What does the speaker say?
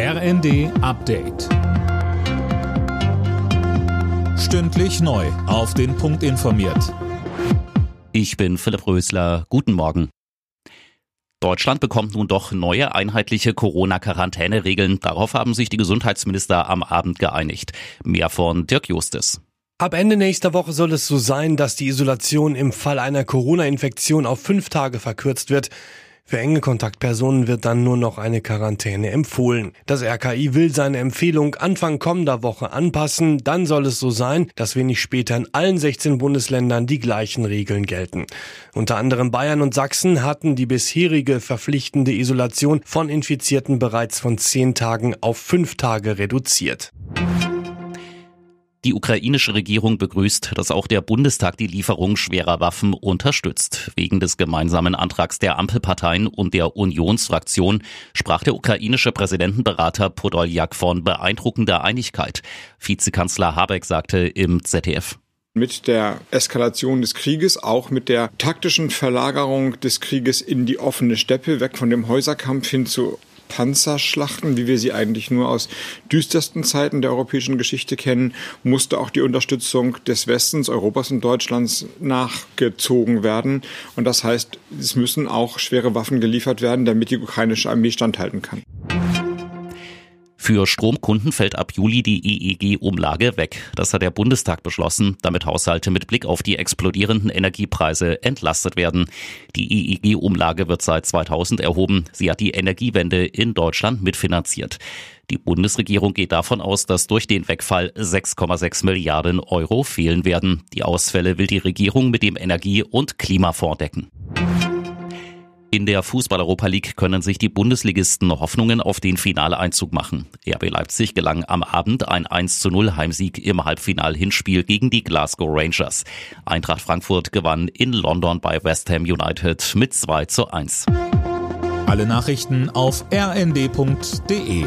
RND Update. Stündlich neu. Auf den Punkt informiert. Ich bin Philipp Rösler. Guten Morgen. Deutschland bekommt nun doch neue einheitliche Corona-Quarantäneregeln. Darauf haben sich die Gesundheitsminister am Abend geeinigt. Mehr von Dirk Justis. Ab Ende nächster Woche soll es so sein, dass die Isolation im Fall einer Corona-Infektion auf fünf Tage verkürzt wird. Für enge Kontaktpersonen wird dann nur noch eine Quarantäne empfohlen. Das RKI will seine Empfehlung Anfang kommender Woche anpassen. Dann soll es so sein, dass wenig später in allen 16 Bundesländern die gleichen Regeln gelten. Unter anderem Bayern und Sachsen hatten die bisherige verpflichtende Isolation von Infizierten bereits von zehn Tagen auf fünf Tage reduziert. Die ukrainische Regierung begrüßt, dass auch der Bundestag die Lieferung schwerer Waffen unterstützt. Wegen des gemeinsamen Antrags der Ampelparteien und der Unionsfraktion sprach der ukrainische Präsidentenberater Podoljak von beeindruckender Einigkeit. Vizekanzler Habeck sagte im ZDF mit der Eskalation des Krieges, auch mit der taktischen Verlagerung des Krieges in die offene Steppe, weg von dem Häuserkampf hin zu Panzerschlachten, wie wir sie eigentlich nur aus düstersten Zeiten der europäischen Geschichte kennen, musste auch die Unterstützung des Westens, Europas und Deutschlands nachgezogen werden. Und das heißt, es müssen auch schwere Waffen geliefert werden, damit die ukrainische Armee standhalten kann. Für Stromkunden fällt ab Juli die EEG-Umlage weg. Das hat der Bundestag beschlossen, damit Haushalte mit Blick auf die explodierenden Energiepreise entlastet werden. Die EEG-Umlage wird seit 2000 erhoben. Sie hat die Energiewende in Deutschland mitfinanziert. Die Bundesregierung geht davon aus, dass durch den Wegfall 6,6 Milliarden Euro fehlen werden. Die Ausfälle will die Regierung mit dem Energie- und Klimafonds decken. In der Fußball-Europa League können sich die Bundesligisten Hoffnungen auf den Finaleinzug machen. RB Leipzig gelang am Abend ein 1 zu 0 Heimsieg im Halbfinal-Hinspiel gegen die Glasgow Rangers. Eintracht Frankfurt gewann in London bei West Ham United mit 2 zu 1. Alle Nachrichten auf rnd.de